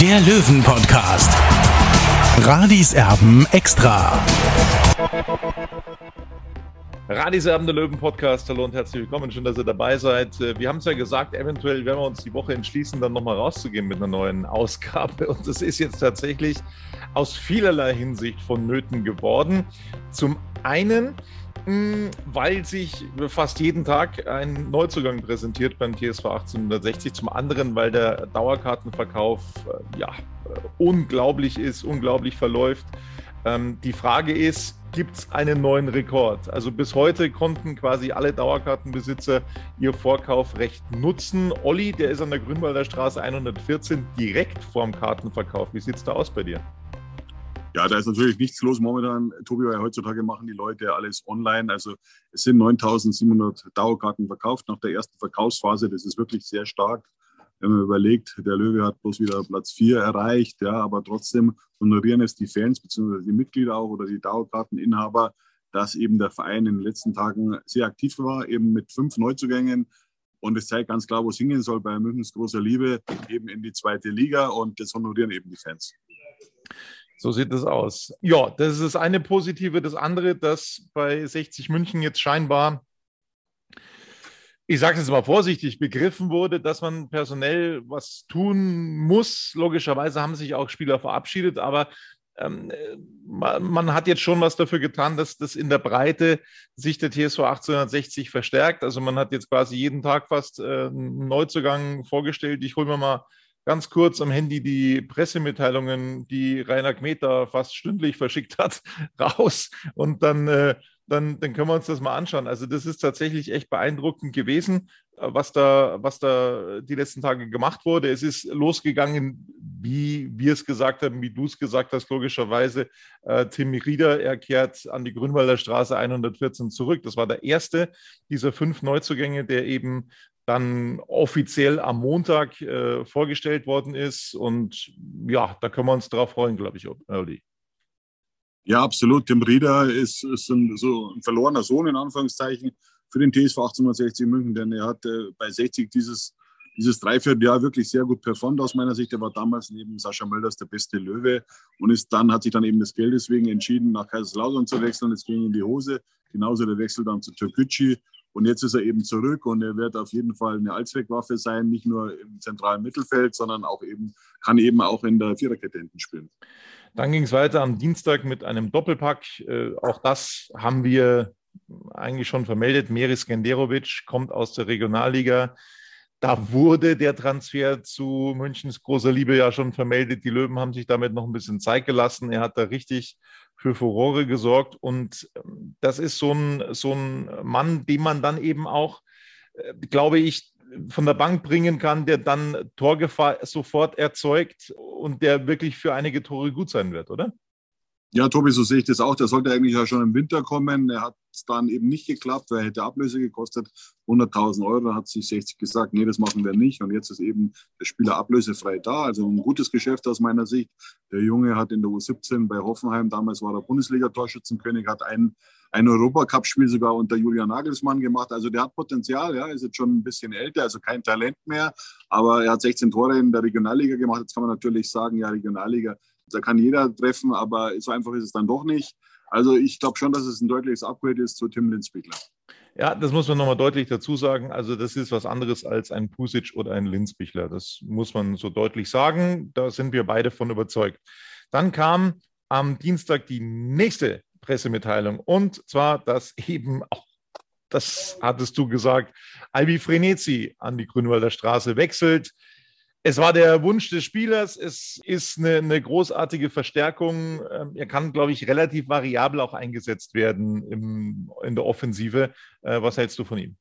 der Löwen-Podcast. Radis Erben extra. Radis Abend der Löwen Podcast. Hallo und herzlich willkommen. Schön, dass ihr dabei seid. Äh, Wir haben es ja gesagt, eventuell werden wir uns die Woche entschließen, dann nochmal rauszugehen mit einer neuen Ausgabe. Und das ist jetzt tatsächlich aus vielerlei Hinsicht vonnöten geworden. Zum einen, weil sich fast jeden Tag ein Neuzugang präsentiert beim TSV 1860. Zum anderen, weil der Dauerkartenverkauf äh, ja, unglaublich ist, unglaublich verläuft. Ähm, die Frage ist, gibt es einen neuen Rekord? Also bis heute konnten quasi alle Dauerkartenbesitzer ihr Vorkaufrecht nutzen. Olli, der ist an der Grünwalder Straße 114 direkt vorm Kartenverkauf. Wie sieht es da aus bei dir? Ja, da ist natürlich nichts los momentan. Tobi, weil heutzutage machen die Leute alles online. Also es sind 9700 Dauerkarten verkauft nach der ersten Verkaufsphase. Das ist wirklich sehr stark. Wenn man überlegt, der Löwe hat bloß wieder Platz 4 erreicht, ja, aber trotzdem honorieren es die Fans bzw. die Mitglieder auch oder die Dauerkarteninhaber, dass eben der Verein in den letzten Tagen sehr aktiv war, eben mit fünf Neuzugängen. Und es zeigt ganz klar, wo es hingehen soll bei Münchens großer Liebe, eben in die zweite Liga. Und das honorieren eben die Fans. So sieht es aus. Ja, das ist das eine Positive. Das andere, dass bei 60 München jetzt scheinbar, ich sage es mal vorsichtig, begriffen wurde, dass man personell was tun muss. Logischerweise haben sich auch Spieler verabschiedet, aber ähm, man, man, hat jetzt schon was dafür getan, dass das in der Breite sich der TSV 1860 verstärkt. Also man hat jetzt quasi jeden Tag fast äh, einen Neuzugang vorgestellt. Ich hole mir mal ganz kurz am Handy die Pressemitteilungen, die Rainer Kmeter fast stündlich verschickt hat, raus. Und dann, äh, dann, dann können wir uns das mal anschauen. Also das ist tatsächlich echt beeindruckend gewesen, was da, was da die letzten Tage gemacht wurde. Es ist losgegangen, wie wir es gesagt haben, wie du es gesagt hast, logischerweise. Äh, Tim Rieder, er kehrt an die Grünwalder Straße 114 zurück. Das war der erste dieser fünf Neuzugänge, der eben dann offiziell am Montag äh, vorgestellt worden ist. Und ja, da können wir uns drauf freuen, glaube ich, Early. Ja, absolut. Tim Rieder ist, ist ein, so ein verlorener Sohn, in Anführungszeichen, für den TSV 1860 München, denn er hat äh, bei 60 dieses, dieses Dreivierteljahr wirklich sehr gut performt aus meiner Sicht. Er war damals neben Sascha Mölders der beste Löwe und ist dann, hat sich dann eben das Geld deswegen entschieden, nach Kaiserslautern zu wechseln. Es ging in die Hose. Genauso der Wechsel dann zu Türkgücü. Und jetzt ist er eben zurück und er wird auf jeden Fall eine Allzweckwaffe sein, nicht nur im zentralen Mittelfeld, sondern auch eben, kann eben auch in der Viererkette hinten spielen. Dann ging es weiter am Dienstag mit einem Doppelpack. Äh, auch das haben wir eigentlich schon vermeldet. Meris Genderovic kommt aus der Regionalliga. Da wurde der Transfer zu Münchens großer Liebe ja schon vermeldet. Die Löwen haben sich damit noch ein bisschen Zeit gelassen. Er hat da richtig für Furore gesorgt. Und ähm, das ist so ein, so ein Mann, den man dann eben auch, äh, glaube ich, von der Bank bringen kann, der dann Torgefahr sofort erzeugt und der wirklich für einige Tore gut sein wird, oder? Ja, Tobi, so sehe ich das auch. Der sollte eigentlich ja schon im Winter kommen. Er hat es dann eben nicht geklappt, weil er hätte Ablöse gekostet. 100.000 Euro hat sich 60 gesagt, nee, das machen wir nicht. Und jetzt ist eben der Spieler ablösefrei da. Also ein gutes Geschäft aus meiner Sicht. Der Junge hat in der U17 bei Hoffenheim, damals war er Bundesliga-Torschützenkönig, hat ein, ein Europacup-Spiel sogar unter Julian Nagelsmann gemacht. Also der hat Potenzial, ja, ist jetzt schon ein bisschen älter, also kein Talent mehr. Aber er hat 16 Tore in der Regionalliga gemacht. Jetzt kann man natürlich sagen, ja, Regionalliga, da kann jeder treffen, aber so einfach ist es dann doch nicht. Also ich glaube schon, dass es ein deutliches Upgrade ist zu Tim Linzbiegler. Ja, das muss man nochmal deutlich dazu sagen. Also das ist was anderes als ein Pusic oder ein Linzbichler. Das muss man so deutlich sagen. Da sind wir beide von überzeugt. Dann kam am Dienstag die nächste Pressemitteilung und zwar, dass eben auch, das hattest du gesagt, Albi Frenetzi an die Grünwalder Straße wechselt. Es war der Wunsch des Spielers. Es ist eine, eine großartige Verstärkung. Ähm, er kann, glaube ich, relativ variabel auch eingesetzt werden im, in der Offensive. Äh, was hältst du von ihm?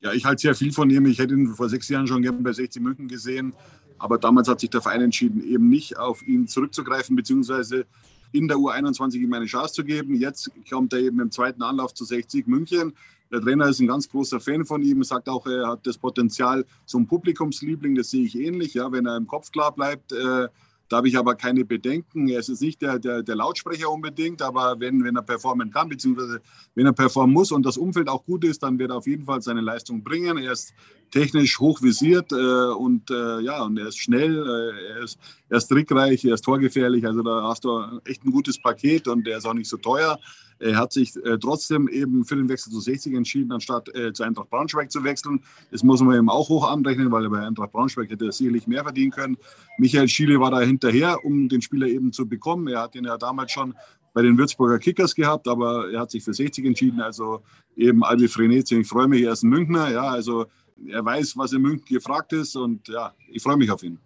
Ja, ich halte sehr viel von ihm. Ich hätte ihn vor sechs Jahren schon gerne bei 60 München gesehen. Aber damals hat sich der Verein entschieden, eben nicht auf ihn zurückzugreifen, beziehungsweise in der U21 ihm eine Chance zu geben. Jetzt kommt er eben im zweiten Anlauf zu 60 München. Der Trainer ist ein ganz großer Fan von ihm, sagt auch, er hat das Potenzial zum Publikumsliebling, das sehe ich ähnlich, ja, wenn er im Kopf klar bleibt. Äh, da habe ich aber keine Bedenken. Er ist nicht der, der, der Lautsprecher unbedingt, aber wenn, wenn er performen kann, beziehungsweise wenn er performen muss und das Umfeld auch gut ist, dann wird er auf jeden Fall seine Leistung bringen. Er ist technisch hochvisiert äh, und äh, ja, und er ist schnell, äh, er, ist, er ist trickreich, er ist torgefährlich. Also da hast du echt ein gutes Paket und er ist auch nicht so teuer. Er hat sich äh, trotzdem eben für den Wechsel zu 60 entschieden, anstatt äh, zu Eintracht Braunschweig zu wechseln. Das muss man ihm auch hoch anrechnen, weil er bei Eintracht Braunschweig hätte er sicherlich mehr verdienen können. Michael Schiele war da hinterher, um den Spieler eben zu bekommen. Er hat ihn ja damals schon bei den Würzburger Kickers gehabt, aber er hat sich für 60 entschieden. Also eben Albi Frenetzi. Ich freue mich, er ist ein Münchner. Ja, also er weiß, was in München gefragt ist und ja, ich freue mich auf ihn.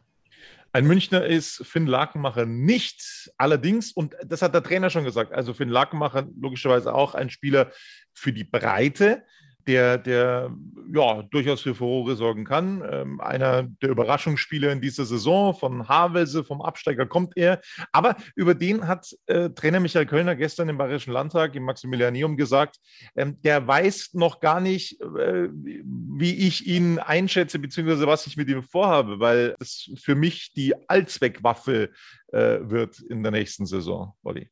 Ein Münchner ist Finn Lakenmacher nicht. Allerdings, und das hat der Trainer schon gesagt, also Finn Lakenmacher logischerweise auch ein Spieler für die Breite der, der ja, durchaus für Furore sorgen kann. Ähm, einer der Überraschungsspieler in dieser Saison, von Havelse, vom Absteiger kommt er. Aber über den hat äh, Trainer Michael Kölner gestern im Bayerischen Landtag im Maximilianeum gesagt, ähm, der weiß noch gar nicht, äh, wie ich ihn einschätze, beziehungsweise was ich mit ihm vorhabe, weil es für mich die Allzweckwaffe äh, wird in der nächsten Saison, Olli.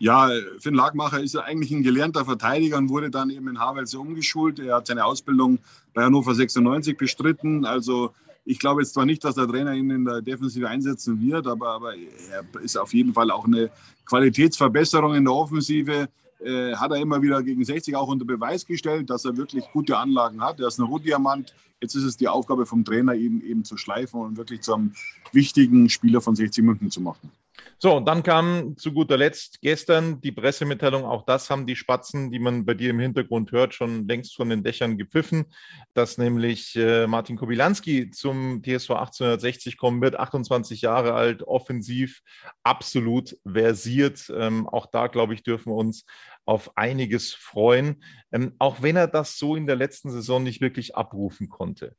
Ja, Finn Lagmacher ist ja eigentlich ein gelernter Verteidiger und wurde dann eben in Havelse umgeschult. Er hat seine Ausbildung bei Hannover 96 bestritten. Also ich glaube jetzt zwar nicht, dass der Trainer ihn in der Defensive einsetzen wird, aber, aber er ist auf jeden Fall auch eine Qualitätsverbesserung in der Offensive. Äh, hat er immer wieder gegen 60 auch unter Beweis gestellt, dass er wirklich gute Anlagen hat. Er ist ein Rohdiamant. Jetzt ist es die Aufgabe vom Trainer, ihn eben zu schleifen und wirklich zum wichtigen Spieler von 60 München zu machen. So, und dann kam zu guter Letzt gestern die Pressemitteilung. Auch das haben die Spatzen, die man bei dir im Hintergrund hört, schon längst von den Dächern gepfiffen, dass nämlich äh, Martin Kobilanski zum TSV 1860 kommen wird. 28 Jahre alt, offensiv, absolut versiert. Ähm, auch da, glaube ich, dürfen wir uns auf einiges freuen, ähm, auch wenn er das so in der letzten Saison nicht wirklich abrufen konnte.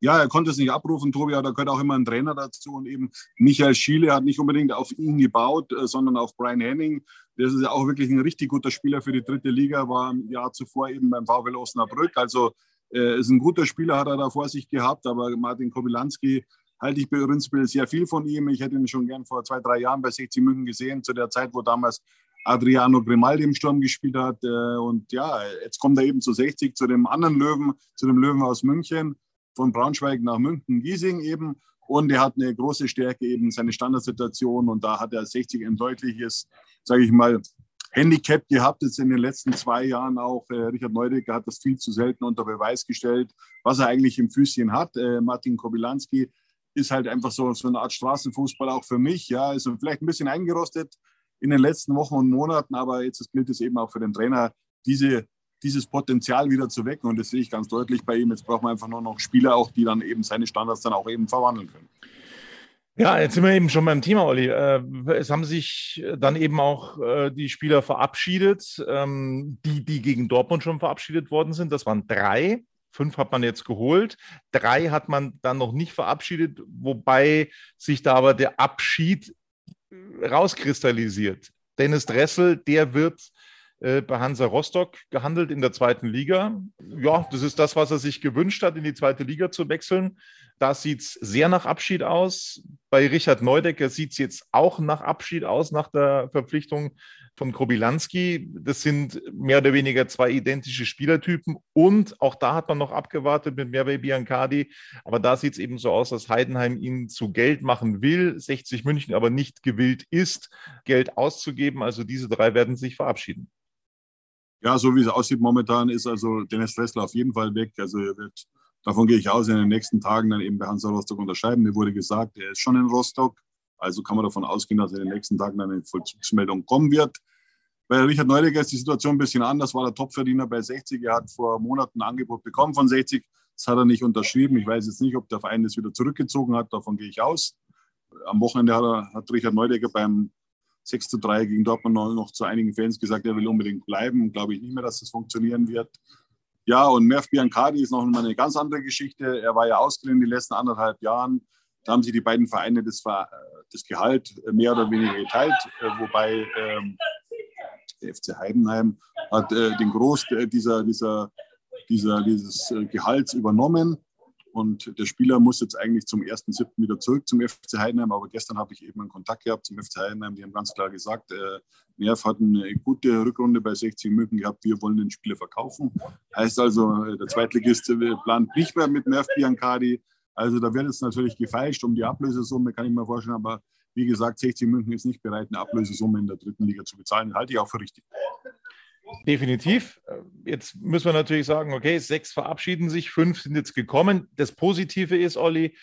Ja, er konnte es nicht abrufen, Tobi, aber da gehört auch immer ein Trainer dazu. Und eben Michael Schiele hat nicht unbedingt auf ihn gebaut, äh, sondern auf Brian Henning. Das ist ja auch wirklich ein richtig guter Spieler für die dritte Liga, war im Jahr zuvor eben beim VfL Osnabrück. Also äh, ist ein guter Spieler, hat er da vor sich gehabt. Aber Martin Kobylanski halte ich bei Rünspil sehr viel von ihm. Ich hätte ihn schon gern vor zwei, drei Jahren bei 60 München gesehen, zu der Zeit, wo damals Adriano Grimaldi im Sturm gespielt hat. Äh, und ja, jetzt kommt er eben zu 60, zu dem anderen Löwen, zu dem Löwen aus München von Braunschweig nach München, Giesing eben. Und er hat eine große Stärke eben seine Standardsituation und da hat er 60 ein deutliches, sage ich mal, Handicap gehabt jetzt in den letzten zwei Jahren auch. Äh, Richard Neudecker hat das viel zu selten unter Beweis gestellt, was er eigentlich im Füßchen hat. Äh, Martin Kobilanski ist halt einfach so, so eine Art Straßenfußball auch für mich. Ja, ist vielleicht ein bisschen eingerostet in den letzten Wochen und Monaten, aber jetzt gilt es eben auch für den Trainer, diese dieses Potenzial wieder zu wecken. Und das sehe ich ganz deutlich bei ihm. Jetzt braucht man einfach nur noch Spieler, auch die dann eben seine Standards dann auch eben verwandeln können. Ja, jetzt sind wir eben schon beim Thema, Olli. Äh, es haben sich dann eben auch äh, die Spieler verabschiedet, ähm, die, die gegen Dortmund schon verabschiedet worden sind. Das waren drei. Fünf hat man jetzt geholt. Drei hat man dann noch nicht verabschiedet, wobei sich da aber der Abschied rauskristallisiert. Dennis Dressel, der wird äh, bei Hansa Rostock gehandelt in der zweiten Liga. Ja, das ist das, was er sich gewünscht hat, in die zweite Liga zu wechseln. Da sieht es sehr nach Abschied aus. Bei Richard Neudecker sieht es jetzt auch nach Abschied aus, nach der Verpflichtung von Kobilanski. Das sind mehr oder weniger zwei identische Spielertypen. Und auch da hat man noch abgewartet mit Merve Biancardi. Aber da sieht es eben so aus, dass Heidenheim ihn zu Geld machen will, 60 München aber nicht gewillt ist, Geld auszugeben. Also diese drei werden sich verabschieden. Ja, so wie es aussieht momentan, ist also Dennis Dressler auf jeden Fall weg. Also er wird, davon gehe ich aus, in den nächsten Tagen dann eben bei Hansa Rostock unterschreiben. Mir wurde gesagt, er ist schon in Rostock. Also kann man davon ausgehen, dass in den nächsten Tagen eine Vollzugsmeldung kommen wird. Bei Richard Neudecker ist die Situation ein bisschen anders. War der Topverdiener bei 60. Er hat vor Monaten ein Angebot bekommen von 60. Das hat er nicht unterschrieben. Ich weiß jetzt nicht, ob der Verein das wieder zurückgezogen hat. Davon gehe ich aus. Am Wochenende hat, er, hat Richard Neudecker beim 6 zu 3 gegen Dortmund noch zu einigen Fans gesagt, er will unbedingt bleiben. Glaube ich nicht mehr, dass das funktionieren wird. Ja, und Merv Biancardi ist noch mal eine ganz andere Geschichte. Er war ja ausgeliehen in den letzten anderthalb Jahren. Da haben sich die beiden Vereine das, das Gehalt mehr oder weniger geteilt, äh, wobei ähm, der FC Heidenheim hat äh, den Groß dieser, dieser, dieser, dieses Gehalts übernommen. Und der Spieler muss jetzt eigentlich zum 1.7. wieder zurück zum FC Heidenheim. Aber gestern habe ich eben einen Kontakt gehabt zum FC Heidenheim. Die haben ganz klar gesagt, äh, Nerv hat eine gute Rückrunde bei 60 München gehabt. Wir wollen den Spieler verkaufen. Heißt also, äh, der Zweitligist äh, plant nicht mehr mit Nerv Biancardi. Also da wird jetzt natürlich gefeilscht um die Ablösesumme, kann ich mir vorstellen. Aber wie gesagt, 60 München ist nicht bereit, eine Ablösesumme in der dritten Liga zu bezahlen. Halte ich auch für richtig. Definitiv. Jetzt müssen wir natürlich sagen, okay, sechs verabschieden sich, fünf sind jetzt gekommen. Das Positive ist, Olli,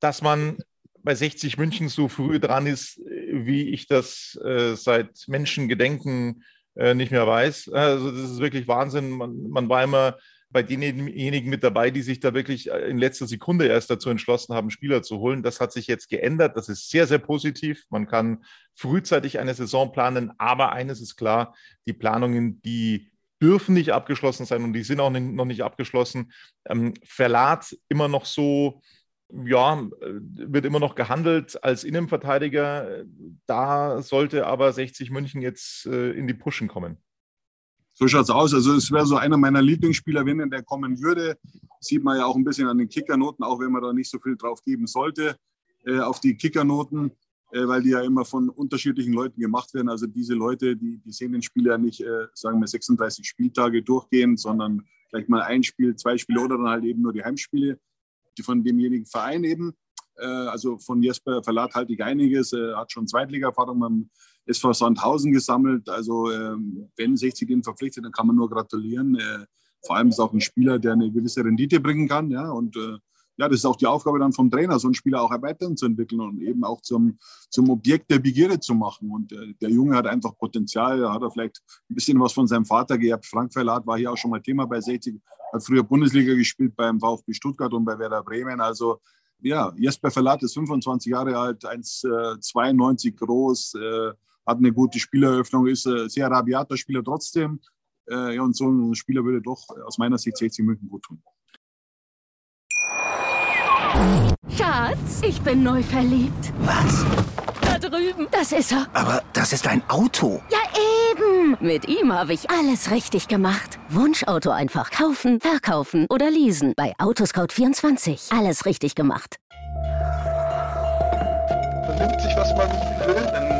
dass man bei 60 München so früh dran ist, wie ich das äh, seit Menschengedenken äh, nicht mehr weiß. Also das ist wirklich Wahnsinn. Man, man war immer bei denjenigen mit dabei, die sich da wirklich äh, in letzter Sekunde erst dazu entschlossen haben, Spieler zu holen. Das hat sich jetzt geändert. Das ist sehr, sehr positiv. Man kann frühzeitig eine Saison planen. Aber eines ist klar, die Planungen, die dürfen nicht abgeschlossen sein und die sind auch noch nicht abgeschlossen. Ähm, Verlat immer noch so, ja, wird immer noch gehandelt als Innenverteidiger. Da sollte aber 60 München jetzt äh, in die Pushen kommen. So schaut es aus. Also es wäre so einer meiner Lieblingsspieler, wenn der kommen würde. Sieht man ja auch ein bisschen an den Kickernoten, auch wenn man da nicht so viel drauf geben sollte, äh, auf die Kickernoten, äh, weil die ja immer von unterschiedlichen Leuten gemacht werden. Also diese Leute, die, die sehen den Spieler nicht, äh, sagen wir, 36 Spieltage durchgehend, sondern vielleicht mal ein Spiel, zwei Spiele oder dann halt eben nur die Heimspiele die von demjenigen Verein eben. Äh, also von Jesper Verlat halte ich einiges, Er hat schon Zweitliga-Erfahrung beim SV Sandhausen gesammelt. Also ähm, wenn 60 den verpflichtet, dann kann man nur gratulieren. Äh, vor allem ist auch ein Spieler, der eine gewisse Rendite bringen kann. Ja, und äh, ja, das ist auch die Aufgabe dann vom Trainer, so einen Spieler auch erweitern zu entwickeln und eben auch zum, zum Objekt der Begierde zu machen. Und äh, der Junge hat einfach Potenzial, da hat er vielleicht ein bisschen was von seinem Vater gehabt. Frank Verlat war hier auch schon mal Thema bei 60, hat früher Bundesliga gespielt beim VfB Stuttgart und bei Werder Bremen. Also ja, Jesper Verlat ist 25 Jahre alt, 1,92 äh, groß, äh, hat eine gute Spieleröffnung, ist ein sehr rabiater Spieler trotzdem. Äh, ja, und so ein Spieler würde doch aus meiner Sicht 60 München gut tun. Schatz, ich bin neu verliebt. Was? Da drüben. Das ist er. Aber das ist ein Auto. Ja, eben. Mit ihm habe ich alles richtig gemacht. Wunschauto einfach kaufen, verkaufen oder leasen. Bei Autoscout24. Alles richtig gemacht. Vernimmt sich, was man will,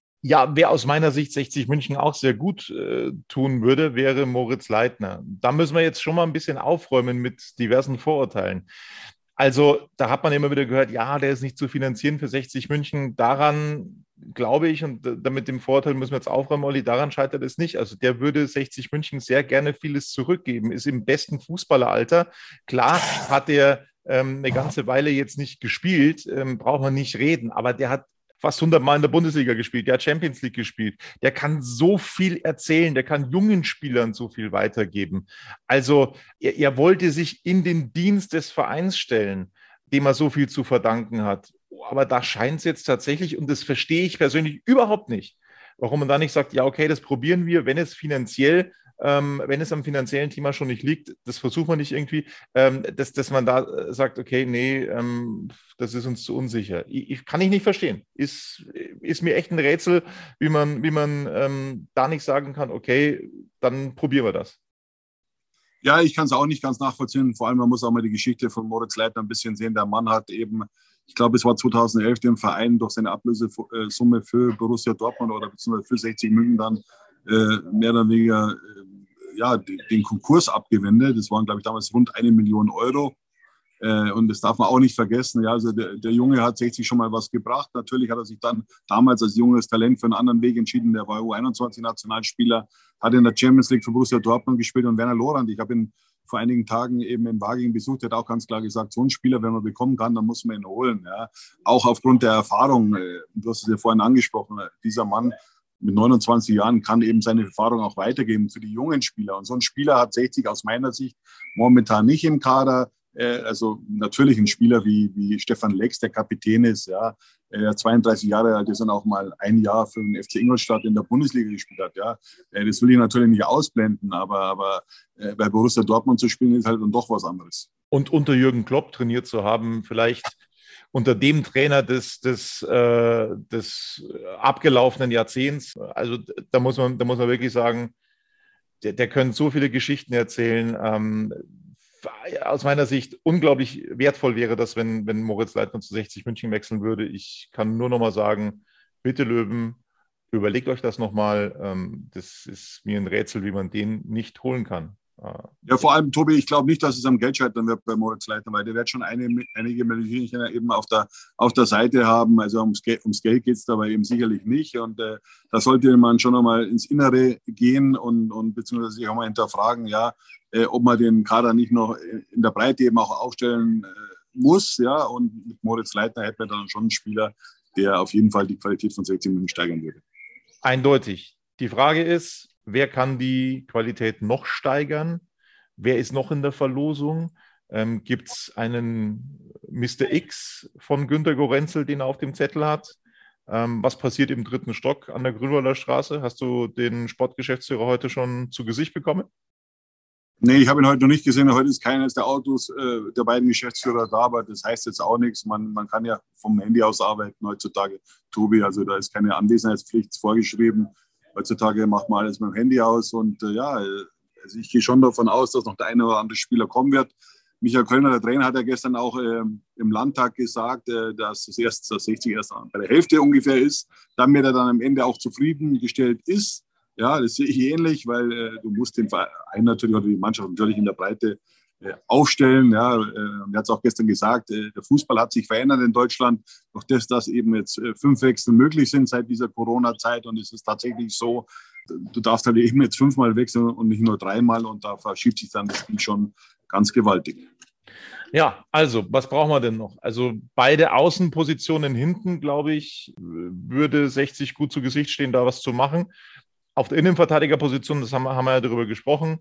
Ja, wer aus meiner Sicht 60 München auch sehr gut äh, tun würde, wäre Moritz Leitner. Da müssen wir jetzt schon mal ein bisschen aufräumen mit diversen Vorurteilen. Also da hat man immer wieder gehört, ja, der ist nicht zu finanzieren für 60 München. Daran glaube ich, und damit dem Vorteil müssen wir jetzt aufräumen, Olli, daran scheitert es nicht. Also der würde 60 München sehr gerne vieles zurückgeben, ist im besten Fußballeralter. Klar hat er ähm, eine ganze Weile jetzt nicht gespielt, ähm, braucht man nicht reden, aber der hat fast 100 Mal in der Bundesliga gespielt, der hat Champions League gespielt, der kann so viel erzählen, der kann jungen Spielern so viel weitergeben. Also er, er wollte sich in den Dienst des Vereins stellen, dem er so viel zu verdanken hat. Aber da scheint es jetzt tatsächlich, und das verstehe ich persönlich überhaupt nicht, warum man da nicht sagt, ja, okay, das probieren wir, wenn es finanziell ähm, wenn es am finanziellen Thema schon nicht liegt, das versucht man nicht irgendwie, ähm, dass, dass man da äh, sagt, okay, nee, ähm, das ist uns zu unsicher. Ich, ich, kann ich nicht verstehen. Ist, ist mir echt ein Rätsel, wie man, wie man ähm, da nicht sagen kann, okay, dann probieren wir das. Ja, ich kann es auch nicht ganz nachvollziehen. Vor allem, man muss auch mal die Geschichte von Moritz Leitner ein bisschen sehen. Der Mann hat eben, ich glaube, es war 2011, den Verein durch seine Ablösesumme für Borussia Dortmund oder beziehungsweise für 60 München dann äh, mehr oder weniger äh, ja, den Konkurs abgewendet. Das waren, glaube ich, damals rund eine Million Euro. Äh, und das darf man auch nicht vergessen. Ja, also der, der, Junge hat 60 schon mal was gebracht. Natürlich hat er sich dann damals als junges Talent für einen anderen Weg entschieden. Der war U21-Nationalspieler, hat in der Champions League für Borussia Dortmund gespielt und Werner Lorand. Ich habe ihn vor einigen Tagen eben in Waging besucht, hat auch ganz klar gesagt, so einen Spieler, wenn man bekommen kann, dann muss man ihn holen. Ja. Auch aufgrund der Erfahrung, äh, du hast es ja vorhin angesprochen, dieser Mann mit 29 Jahren kann eben seine Erfahrung auch weitergeben für die jungen Spieler. Und so ein Spieler hat 60 aus meiner Sicht momentan nicht im Kader. Äh, also natürlich ein Spieler wie, wie Stefan Lex, der Kapitän ist, ja, 32 Jahre alt ist und auch mal ein Jahr für den FC Ingolstadt in der Bundesliga gespielt hat. Ja, äh, das will ich natürlich nicht ausblenden, aber, aber äh, bei Borussia Dortmund zu spielen ist halt dann doch was anderes. Und unter Jürgen Klopp trainiert zu haben, vielleicht unter dem Trainer des, des, äh, des abgelaufenen Jahrzehnts. Also da muss man, da muss man wirklich sagen, der, der könnte so viele Geschichten erzählen. Ähm, aus meiner Sicht unglaublich wertvoll wäre das, wenn, wenn Moritz Leitner zu 60 München wechseln würde. Ich kann nur noch mal sagen, bitte Löwen, überlegt euch das nochmal. Ähm, das ist mir ein Rätsel, wie man den nicht holen kann. Ja, vor allem, Tobi, ich glaube nicht, dass es am Geld scheitern wird bei Moritz Leitner, weil der wird schon eine, einige Millionchen eben auf der, auf der Seite haben. Also ums, ums Geld geht es dabei eben sicherlich nicht. Und äh, da sollte man schon einmal ins Innere gehen und, und beziehungsweise sich auch mal hinterfragen, ja, äh, ob man den Kader nicht noch in der Breite eben auch aufstellen äh, muss. Ja, und mit Moritz Leitner hätten wir dann schon einen Spieler, der auf jeden Fall die Qualität von 16 Minuten steigern würde. Eindeutig. Die Frage ist, wer kann die Qualität noch steigern? Wer ist noch in der Verlosung? Ähm, Gibt es einen Mr. X von Günter Gorenzel, den er auf dem Zettel hat? Ähm, was passiert im dritten Stock an der Grünwalder Straße? Hast du den Sportgeschäftsführer heute schon zu Gesicht bekommen? Nee, ich habe ihn heute noch nicht gesehen. Heute ist keines der Autos äh, der beiden Geschäftsführer da, aber das heißt jetzt auch nichts. Man, man kann ja vom Handy aus arbeiten heutzutage, Tobi. Also da ist keine Anwesenheitspflicht vorgeschrieben. Heutzutage macht man alles mit dem Handy aus und äh, ja, also ich gehe schon davon aus, dass noch der eine oder andere Spieler kommen wird. Michael Kölner, der Trainer, hat ja gestern auch äh, im Landtag gesagt, äh, dass das erst das 60 erst bei der Hälfte ungefähr ist, damit er dann am Ende auch zufriedengestellt ist. Ja, das sehe ich ähnlich, weil äh, du musst den Verein natürlich oder die Mannschaft natürlich in der Breite aufstellen. Ja, äh, er hat es auch gestern gesagt, äh, der Fußball hat sich verändert in Deutschland. Doch das, dass eben jetzt fünf Wechsel möglich sind seit dieser Corona-Zeit und es ist tatsächlich so, du darfst halt eben jetzt fünfmal wechseln und nicht nur dreimal und da verschiebt sich dann das Spiel schon ganz gewaltig. Ja, also, was brauchen wir denn noch? Also, beide Außenpositionen hinten, glaube ich, würde 60 gut zu Gesicht stehen, da was zu machen. Auf der Innenverteidigerposition, das haben, haben wir ja darüber gesprochen,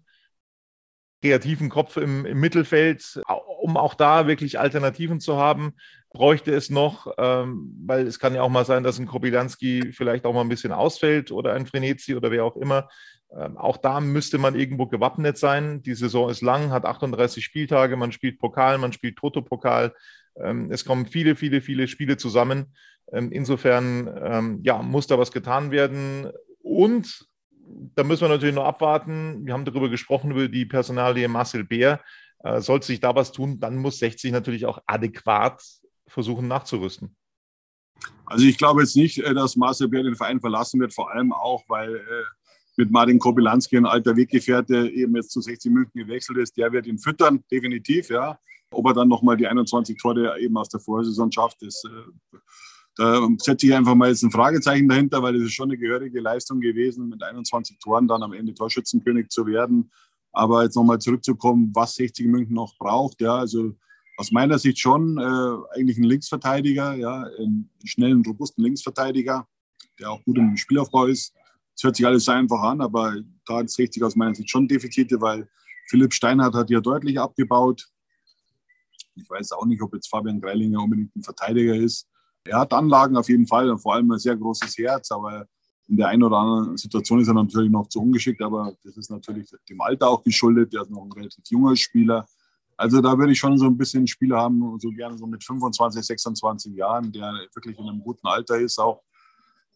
kreativen Kopf im, im, Mittelfeld, um auch da wirklich Alternativen zu haben, bräuchte es noch, ähm, weil es kann ja auch mal sein, dass ein Kobilanski vielleicht auch mal ein bisschen ausfällt oder ein Frenetzi oder wer auch immer. Ähm, auch da müsste man irgendwo gewappnet sein. Die Saison ist lang, hat 38 Spieltage, man spielt Pokal, man spielt Toto-Pokal. Ähm, es kommen viele, viele, viele Spiele zusammen. Ähm, insofern ähm, ja, muss da was getan werden. Und da müssen wir natürlich noch abwarten. Wir haben darüber gesprochen, über die Personalie Marcel Bär. Äh, sollte sich da was tun, dann muss 60 natürlich auch adäquat versuchen nachzurüsten. Also ich glaube jetzt nicht, äh, dass Marcel Bär den Verein verlassen wird, vor allem auch, weil äh, mit Martin Kobylanski ein alter Weggefährte eben jetzt zu 60 München gewechselt ist. Der wird ihn füttern, definitiv, ja. Ob er dann nochmal die 21 Tore eben aus der Vorsaison schafft, ist äh, da setze ich einfach mal jetzt ein Fragezeichen dahinter, weil es ist schon eine gehörige Leistung gewesen, mit 21 Toren dann am Ende Torschützenkönig zu werden. Aber jetzt nochmal zurückzukommen, was 60 München noch braucht, ja, also aus meiner Sicht schon äh, eigentlich ein Linksverteidiger, ja, einen schnellen, robusten Linksverteidiger, der auch gut im Spielaufbau ist. Es hört sich alles so einfach an, aber da hat es 60 aus meiner Sicht schon Defizite, weil Philipp Steinhardt hat ja deutlich abgebaut. Ich weiß auch nicht, ob jetzt Fabian Greilinger unbedingt ein Verteidiger ist. Er hat Anlagen auf jeden Fall und vor allem ein sehr großes Herz, aber in der einen oder anderen Situation ist er natürlich noch zu ungeschickt, aber das ist natürlich dem Alter auch geschuldet. Er ist noch ein relativ junger Spieler. Also da würde ich schon so ein bisschen Spieler haben, so gerne so mit 25, 26 Jahren, der wirklich in einem guten Alter ist auch.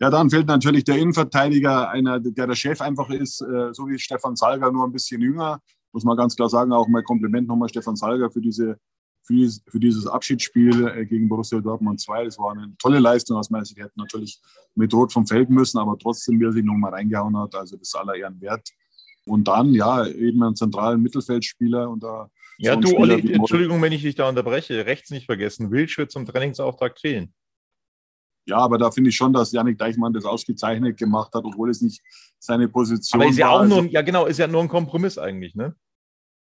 Ja, dann fehlt natürlich der Innenverteidiger, einer, der der Chef einfach ist, äh, so wie Stefan Salger, nur ein bisschen jünger. Muss man ganz klar sagen, auch mal Kompliment nochmal Stefan Salger für diese für dieses, für dieses Abschiedsspiel äh, gegen Borussia Dortmund 2. Das war eine tolle Leistung aus meiner Sicht. Die hätten natürlich mit Rot vom Feld müssen, aber trotzdem, wie er sich nochmal reingehauen hat, also das aller Ehren wert. Und dann, ja, eben einen zentralen Mittelfeldspieler und da. Ja, so du, Olli, Entschuldigung, wenn ich dich da unterbreche. Rechts nicht vergessen. Wild wird zum Trainingsauftrag fehlen. Ja, aber da finde ich schon, dass Janik Deichmann das ausgezeichnet gemacht hat, obwohl es nicht seine Position. Aber ist ja auch nur, ja genau, ist ja nur ein Kompromiss eigentlich, ne?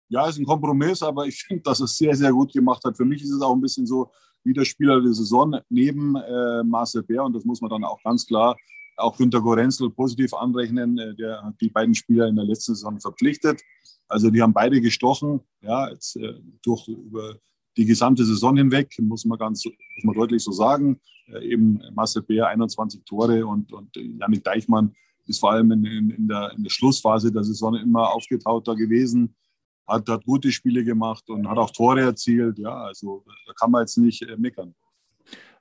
Ja, ist ein Kompromiss, aber ich finde, dass es sehr, sehr gut gemacht hat. Für mich ist es auch ein bisschen so wie der Spieler der Saison neben äh, Marcel Bär und das muss man dann auch ganz klar auch Günter Gorenzel positiv anrechnen. Äh, der hat die beiden Spieler in der letzten Saison verpflichtet. Also die haben beide gestochen, ja, jetzt äh, durch über die gesamte Saison hinweg, muss man ganz muss man deutlich so sagen. Äh, eben Marcel Bär 21 Tore und, und Janik Deichmann ist vor allem in, in, in, der, in der Schlussphase der Saison immer aufgetauchter gewesen, hat, hat gute Spiele gemacht und hat auch Tore erzielt. Ja, also da kann man jetzt nicht äh, meckern.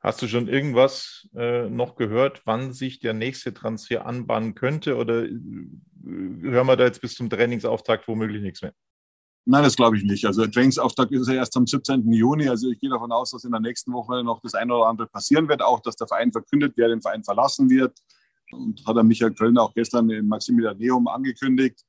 Hast du schon irgendwas äh, noch gehört, wann sich der nächste Transfer anbahnen könnte? Oder äh, hören wir da jetzt bis zum Trainingsauftakt womöglich nichts mehr? Nein, das glaube ich nicht. Also der Trainingsauftakt ist ja erst am 17. Juni. Also ich gehe davon aus, dass in der nächsten Woche noch das eine oder andere passieren wird. Auch, dass der Verein verkündet, wer den Verein verlassen wird. Und hat er Michael Kölner auch gestern in Maximilian Neum angekündigt,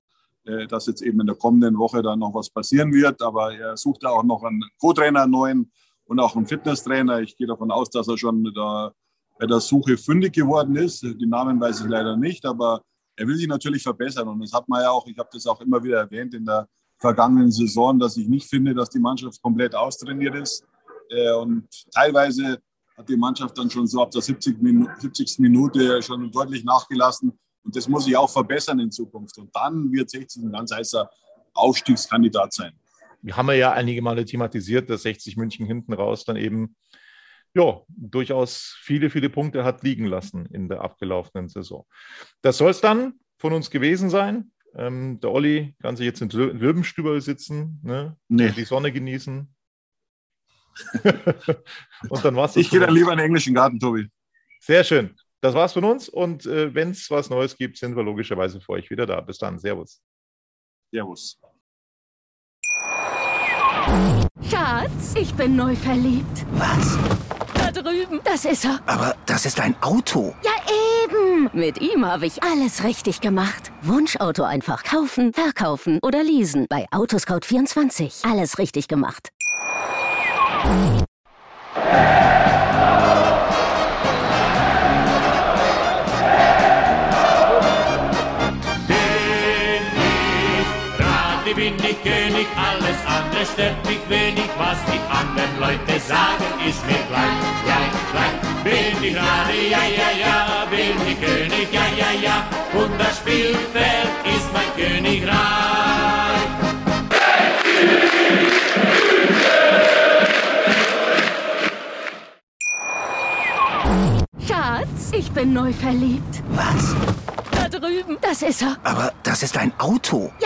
dass jetzt eben in der kommenden Woche dann noch was passieren wird. Aber er sucht ja auch noch einen Co-Trainer, einen neuen und auch ein Fitnesstrainer. Ich gehe davon aus, dass er schon da bei der Suche fündig geworden ist. Die Namen weiß ich leider nicht, aber er will sich natürlich verbessern. Und das hat man ja auch, ich habe das auch immer wieder erwähnt in der vergangenen Saison, dass ich nicht finde, dass die Mannschaft komplett austrainiert ist. Äh, und teilweise hat die Mannschaft dann schon so ab der 70. Minute, 70. Minute schon deutlich nachgelassen. Und das muss sich auch verbessern in Zukunft. Und dann wird 60 ein ganz heißer Aufstiegskandidat sein haben wir ja einige Male thematisiert, dass 60 München hinten raus dann eben ja, durchaus viele, viele Punkte hat liegen lassen in der abgelaufenen Saison. Das soll es dann von uns gewesen sein. Ähm, der Olli kann sich jetzt in Löwenstüber sitzen, ne? nee. die Sonne genießen. und dann war's Ich gehe dann lieber in den englischen Garten, Tobi. Sehr schön. Das war's von uns. Und äh, wenn es was Neues gibt, sind wir logischerweise für euch wieder da. Bis dann. Servus. Servus. Schatz, ich bin neu verliebt. Was? Da drüben. Das ist er. Aber das ist ein Auto. Ja, eben. Mit ihm habe ich alles richtig gemacht. Wunschauto einfach kaufen, verkaufen oder leasen. Bei Autoscout24. Alles richtig gemacht. Sagen, ist mir gleich, gleich, gleich. Bin ich gerade, ja, ja, ja, bin ich König, ja, ja, ja, und das Spielfeld ist mein Königreich. Schatz, ich bin neu verliebt. Was? Da drüben. Das ist er. Aber das ist ein Auto. Ja.